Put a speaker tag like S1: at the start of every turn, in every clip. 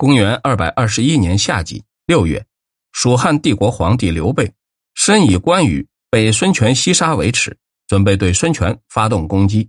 S1: 公元二百二十一年夏季六月，蜀汉帝国皇帝刘备深以关羽被孙权西杀为耻，准备对孙权发动攻击。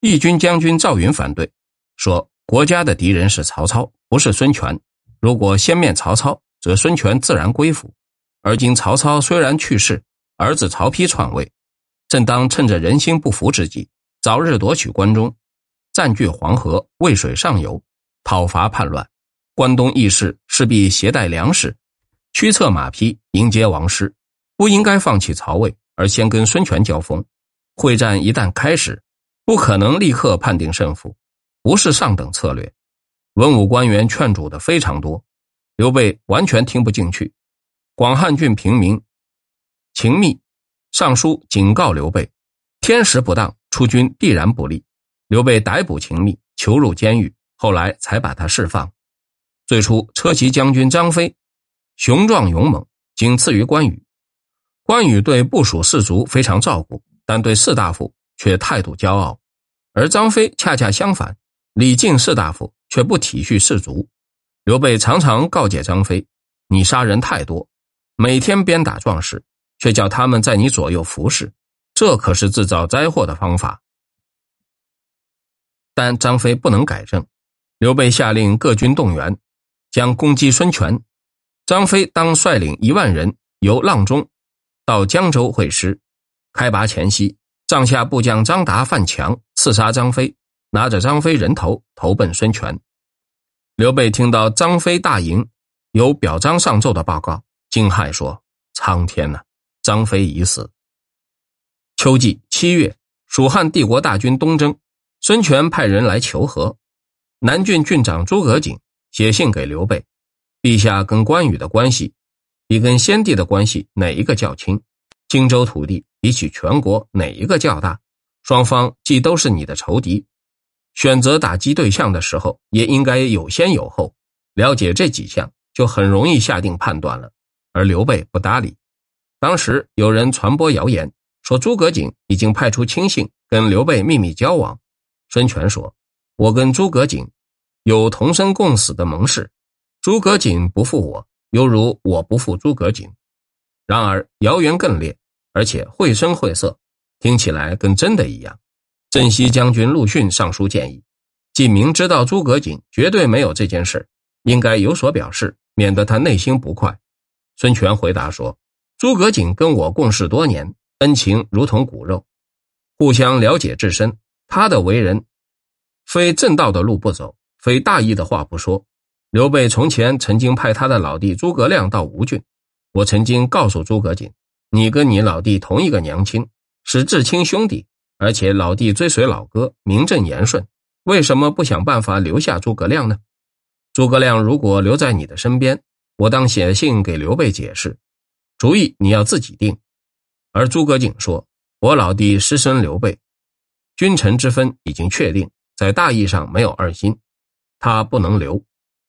S1: 义军将军赵云反对，说国家的敌人是曹操，不是孙权。如果先灭曹操，则孙权自然归附。而今曹操虽然去世，儿子曹丕篡位，正当趁着人心不服之际，早日夺取关中，占据黄河渭水上游，讨伐叛乱。关东义士势必携带粮食，驱策马匹迎接王师，不应该放弃曹魏，而先跟孙权交锋。会战一旦开始，不可能立刻判定胜负，不是上等策略。文武官员劝阻的非常多，刘备完全听不进去。广汉郡平民秦密上书警告刘备，天时不当，出军必然不利。刘备逮捕秦密，囚入监狱，后来才把他释放。最初，车骑将军张飞雄壮勇猛，仅次于关羽。关羽对部属士卒非常照顾，但对士大夫却态度骄傲。而张飞恰恰相反，礼敬士大夫，却不体恤士卒。刘备常常告诫张飞：“你杀人太多。”每天鞭打壮士，却叫他们在你左右服侍，这可是制造灾祸的方法。但张飞不能改正，刘备下令各军动员，将攻击孙权。张飞当率领一万人由阆中到江州会师。开拔前夕，帐下部将张达范强，刺杀张飞，拿着张飞人头投奔孙权。刘备听到张飞大营有表彰上奏的报告。惊骇说：“苍天呐，张飞已死。”秋季七月，蜀汉帝国大军东征，孙权派人来求和。南郡郡长诸葛瑾写信给刘备：“陛下跟关羽的关系，比跟先帝的关系哪一个较亲？荆州土地比起全国哪一个较大？双方既都是你的仇敌，选择打击对象的时候，也应该有先有后，了解这几项，就很容易下定判断了。”而刘备不搭理。当时有人传播谣言，说诸葛瑾已经派出亲信跟刘备秘密交往。孙权说：“我跟诸葛瑾有同生共死的盟誓，诸葛瑾不负我，犹如我不负诸葛瑾。”然而谣言更烈，而且绘声绘色，听起来跟真的一样。镇西将军陆逊上书建议，既明知道诸葛瑾绝对没有这件事，应该有所表示，免得他内心不快。孙权回答说：“诸葛瑾跟我共事多年，恩情如同骨肉，互相了解至深。他的为人，非正道的路不走，非大义的话不说。刘备从前曾经派他的老弟诸葛亮到吴郡，我曾经告诉诸葛瑾，你跟你老弟同一个娘亲，是至亲兄弟，而且老弟追随老哥，名正言顺，为什么不想办法留下诸葛亮呢？诸葛亮如果留在你的身边。”我当写信给刘备解释，主意你要自己定。而诸葛瑾说：“我老弟师生刘备，君臣之分已经确定，在大义上没有二心，他不能留，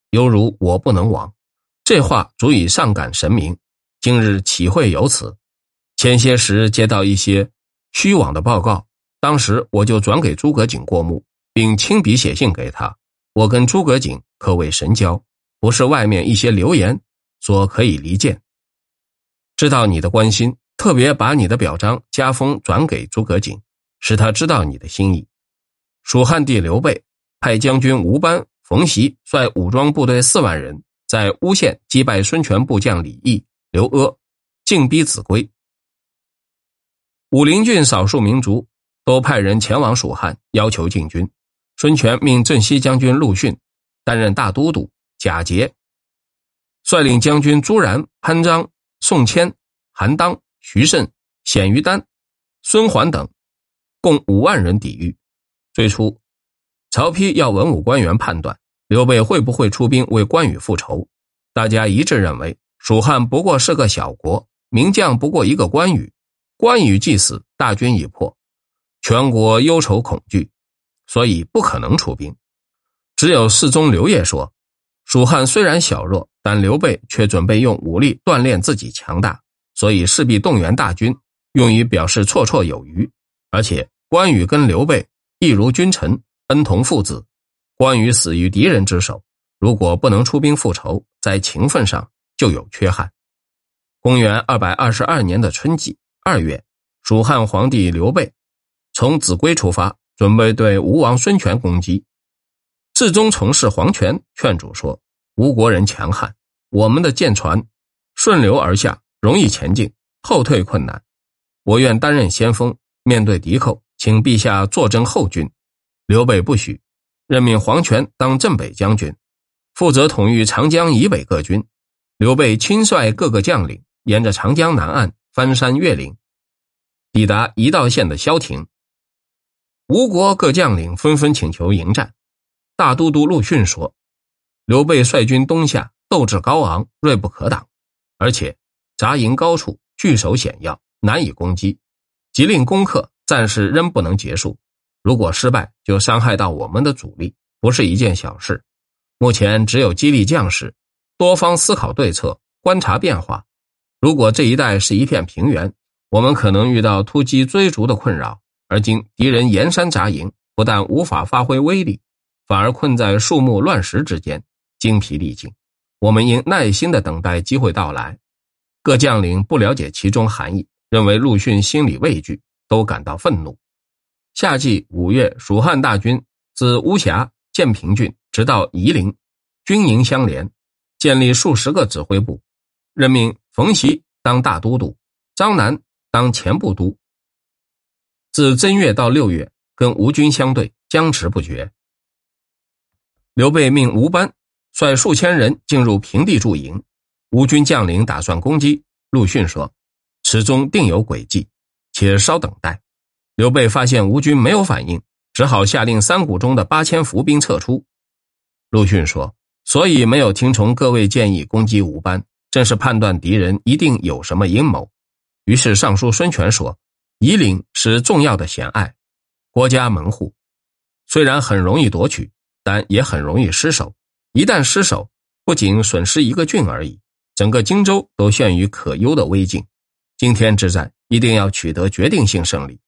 S1: 犹如我不能亡。”这话足以上感神明。今日岂会有此？前些时接到一些虚妄的报告，当时我就转给诸葛瑾过目，并亲笔写信给他。我跟诸葛瑾可谓神交。不是外面一些流言所可以离间。知道你的关心，特别把你的表彰加封转给诸葛瑾，使他知道你的心意。蜀汉帝刘备派将军吴班、冯习率武装部队四万人，在乌县击败孙权部将李毅、刘阿，进逼秭归。武陵郡少数民族都派人前往蜀汉，要求进军。孙权命镇西将军陆逊担任大都督。贾节率领将军朱然、潘璋、宋谦、韩当、徐盛、鲜于丹、孙桓等，共五万人抵御。最初，曹丕要文武官员判断刘备会不会出兵为关羽复仇，大家一致认为蜀汉不过是个小国，名将不过一个关羽，关羽既死，大军已破，全国忧愁恐惧，所以不可能出兵。只有侍中刘烨说。蜀汉虽然小弱，但刘备却准备用武力锻炼自己强大，所以势必动员大军，用于表示绰绰有余。而且关羽跟刘备一如君臣，恩同父子。关羽死于敌人之手，如果不能出兵复仇，在情分上就有缺憾。公元二百二十二年的春季二月，蜀汉皇帝刘备从秭归出发，准备对吴王孙权攻击。至宗从事黄权劝主说：“吴国人强悍，我们的舰船顺流而下，容易前进，后退困难。我愿担任先锋，面对敌寇，请陛下坐镇后军。”刘备不许，任命黄权当镇北将军，负责统御长江以北各军。刘备亲率各个将领，沿着长江南岸翻山越岭，抵达一道县的萧亭。吴国各将领纷纷请求迎战。大都督陆逊说：“刘备率军东下，斗志高昂，锐不可挡，而且扎营高处，据守险要，难以攻击。即令攻克，暂时仍不能结束。如果失败，就伤害到我们的主力，不是一件小事。目前只有激励将士，多方思考对策，观察变化。如果这一带是一片平原，我们可能遇到突击追逐的困扰。而今敌人沿山扎营，不但无法发挥威力。”反而困在树木乱石之间，精疲力尽。我们应耐心的等待机会到来。各将领不了解其中含义，认为陆逊心里畏惧，都感到愤怒。夏季五月，蜀汉大军自巫峡、建平郡直到夷陵，军营相连，建立数十个指挥部，任命冯习当大都督，张南当前部都。自正月到六月，跟吴军相对，僵持不决。刘备命吴班率数千人进入平地驻营，吴军将领打算攻击。陆逊说：“此中定有诡计，且稍等待。”刘备发现吴军没有反应，只好下令三谷中的八千伏兵撤出。陆逊说：“所以没有听从各位建议攻击吴班，正是判断敌人一定有什么阴谋。”于是上书孙权说：“夷陵是重要的险隘，国家门户，虽然很容易夺取。”但也很容易失守，一旦失守，不仅损失一个郡而已，整个荆州都陷于可忧的危境。今天之战一定要取得决定性胜利。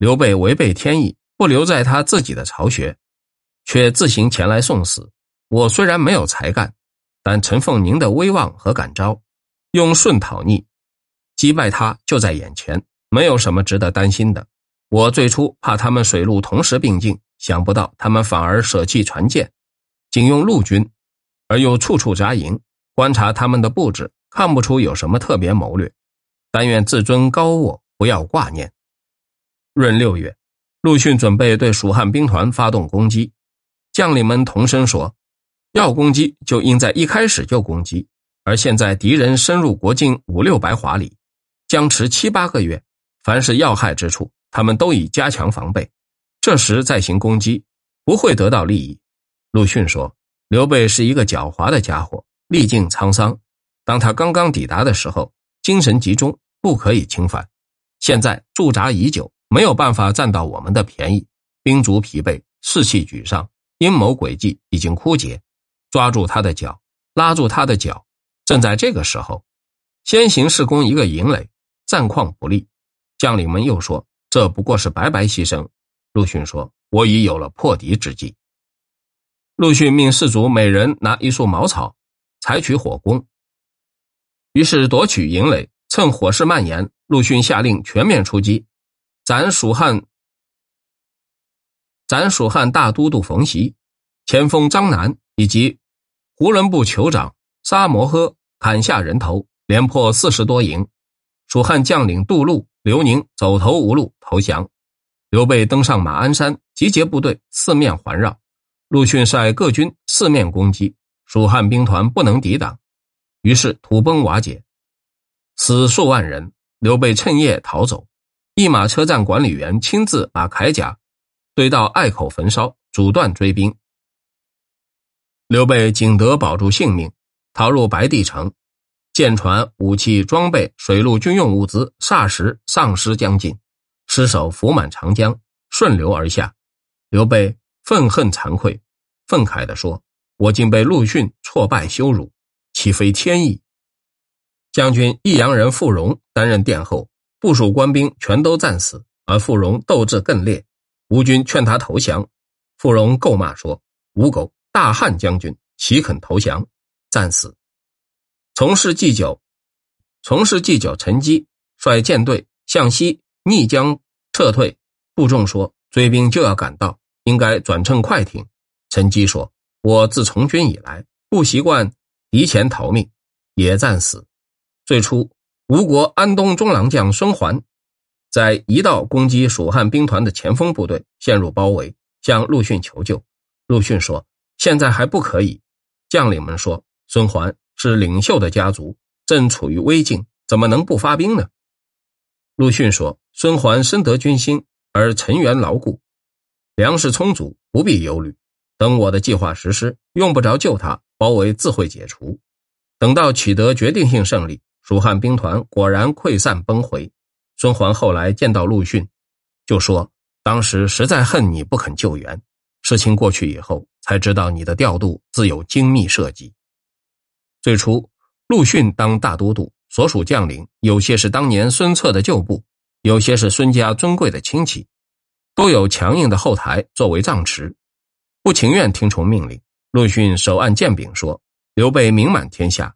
S1: 刘备违背天意，不留在他自己的巢穴，却自行前来送死。我虽然没有才干，但承奉您的威望和感召，用顺讨逆，击败他就在眼前，没有什么值得担心的。我最初怕他们水陆同时并进。想不到他们反而舍弃船舰，仅用陆军，而又处处扎营。观察他们的布置，看不出有什么特别谋略。但愿自尊高卧，不要挂念。闰六月，陆逊准备对蜀汉兵团发动攻击，将领们同声说：“要攻击，就应在一开始就攻击。而现在敌人深入国境五六百华里，僵持七八个月，凡是要害之处，他们都已加强防备。”这时再行攻击，不会得到利益。陆逊说：“刘备是一个狡猾的家伙，历尽沧桑。当他刚刚抵达的时候，精神集中，不可以侵犯。现在驻扎已久，没有办法占到我们的便宜。兵卒疲惫，士气沮丧，阴谋诡计已经枯竭。抓住他的脚，拉住他的脚。正在这个时候，先行士攻一个营垒，战况不利。将领们又说：这不过是白白牺牲。”陆逊说：“我已有了破敌之计。”陆逊命士卒每人拿一束茅草，采取火攻。于是夺取营垒，趁火势蔓延，陆逊下令全面出击，斩蜀汉斩蜀汉大都督冯习、前锋张南以及胡人部酋长沙摩诃，砍下人头，连破四十多营。蜀汉将领杜陆、刘宁走投无路，投降。刘备登上马鞍山，集结部队，四面环绕。陆逊率各军四面攻击，蜀汉兵团不能抵挡，于是土崩瓦解，死数万人。刘备趁夜逃走，一马车站管理员亲自把铠甲堆到隘口焚烧，阻断追兵。刘备仅得保住性命，逃入白帝城，舰船、武器装备、水陆军用物资霎时丧失将近。尸首浮满长江，顺流而下。刘备愤恨惭愧，愤慨地说：“我竟被陆逊挫败羞辱，岂非天意？”将军益阳人傅荣担任殿后，部署官兵全都战死，而傅荣斗志更烈。吴军劝他投降，傅荣够骂说：“吴狗，大汉将军岂肯投降？战死。从事祭酒，从事祭酒，陈基率舰队向西逆江撤退。部众说追兵就要赶到，应该转乘快艇。陈基说：“我自从军以来，不习惯敌前逃命，也战死。”最初，吴国安东中郎将孙桓在一道攻击蜀汉兵团的前锋部队，陷入包围，向陆逊求救。陆逊说：“现在还不可以。”将领们说：“孙桓是领袖的家族，正处于危境，怎么能不发兵呢？”陆逊说：“孙桓深得军心，而成员牢固，粮食充足，不必忧虑。等我的计划实施，用不着救他，包围自会解除。等到取得决定性胜利。”蜀汉兵团果然溃散崩回。孙桓后来见到陆逊，就说：“当时实在恨你不肯救援。事情过去以后，才知道你的调度自有精密设计。最初，陆逊当大都督，所属将领有些是当年孙策的旧部，有些是孙家尊贵的亲戚，都有强硬的后台作为藏持，不情愿听从命令。陆逊手按剑柄说：‘刘备名满天下。’”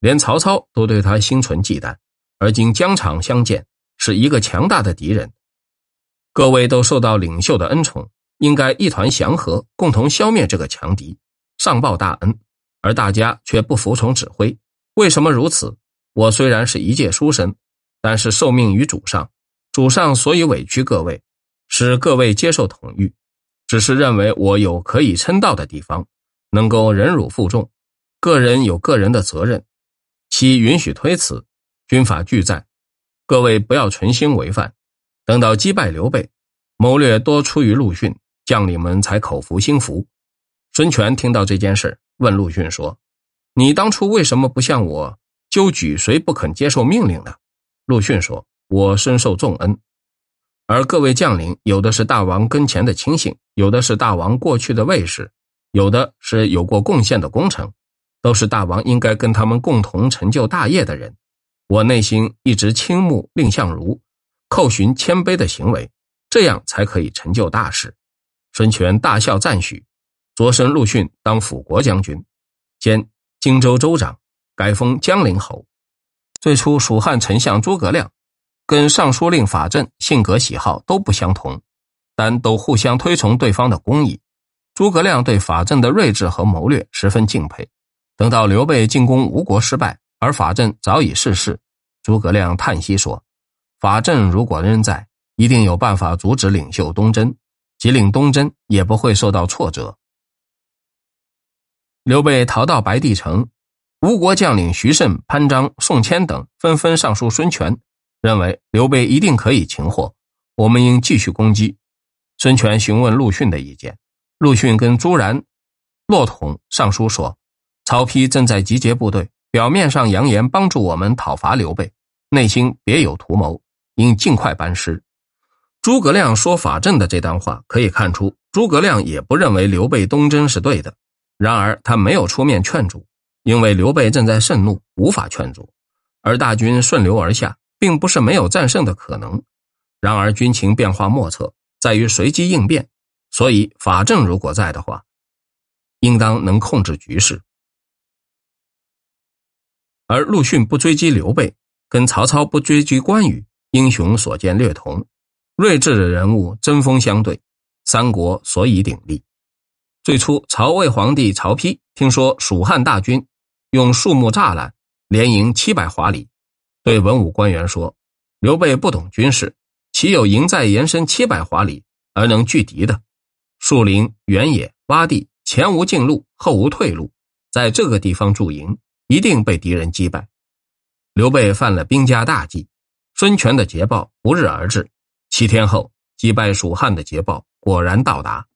S1: 连曹操都对他心存忌惮，而今疆场相见，是一个强大的敌人。各位都受到领袖的恩宠，应该一团祥和，共同消灭这个强敌，上报大恩。而大家却不服从指挥，为什么如此？我虽然是一介书生，但是受命于主上，主上所以委屈各位，使各位接受统御，只是认为我有可以称道的地方，能够忍辱负重。个人有个人的责任。其允许推辞，军法俱在，各位不要存心违反。等到击败刘备，谋略多出于陆逊，将领们才口服心服。孙权听到这件事，问陆逊说：“你当初为什么不向我纠举谁不肯接受命令呢？”陆逊说：“我深受重恩，而各位将领有的是大王跟前的亲信，有的是大王过去的卫士，有的是有过贡献的功臣。”都是大王应该跟他们共同成就大业的人，我内心一直倾慕蔺相如，叩寻谦卑的行为，这样才可以成就大事。孙权大笑赞许，擢升陆逊当辅国将军，兼荆州州长，改封江陵侯。最初，蜀汉丞相诸葛亮跟尚书令法正性格喜好都不相同，但都互相推崇对方的公义。诸葛亮对法正的睿智和谋略十分敬佩。等到刘备进攻吴国失败，而法正早已逝世，诸葛亮叹息说：“法正如果仍在，一定有办法阻止领袖东征，即令东征也不会受到挫折。”刘备逃到白帝城，吴国将领徐盛、潘璋、宋谦等纷纷上书孙权，认为刘备一定可以擒获，我们应继续攻击。孙权询问陆逊的意见，陆逊跟朱然、骆统上书说。曹丕正在集结部队，表面上扬言帮助我们讨伐刘备，内心别有图谋，应尽快班师。诸葛亮说法正的这段话，可以看出诸葛亮也不认为刘备东征是对的。然而他没有出面劝阻，因为刘备正在盛怒，无法劝阻。而大军顺流而下，并不是没有战胜的可能。然而军情变化莫测，在于随机应变，所以法正如果在的话，应当能控制局势。而陆逊不追击刘备，跟曹操不追击关羽，英雄所见略同。睿智的人物针锋相对，三国所以鼎立。最初，曹魏皇帝曹丕听说蜀汉大军用树木栅栏连营七百华里，对文武官员说：“刘备不懂军事，岂有营寨延伸七百华里而能拒敌的？树林、原野、洼地，前无进路，后无退路，在这个地方驻营。”一定被敌人击败。刘备犯了兵家大忌，孙权的捷报不日而至。七天后，击败蜀汉的捷报果然到达。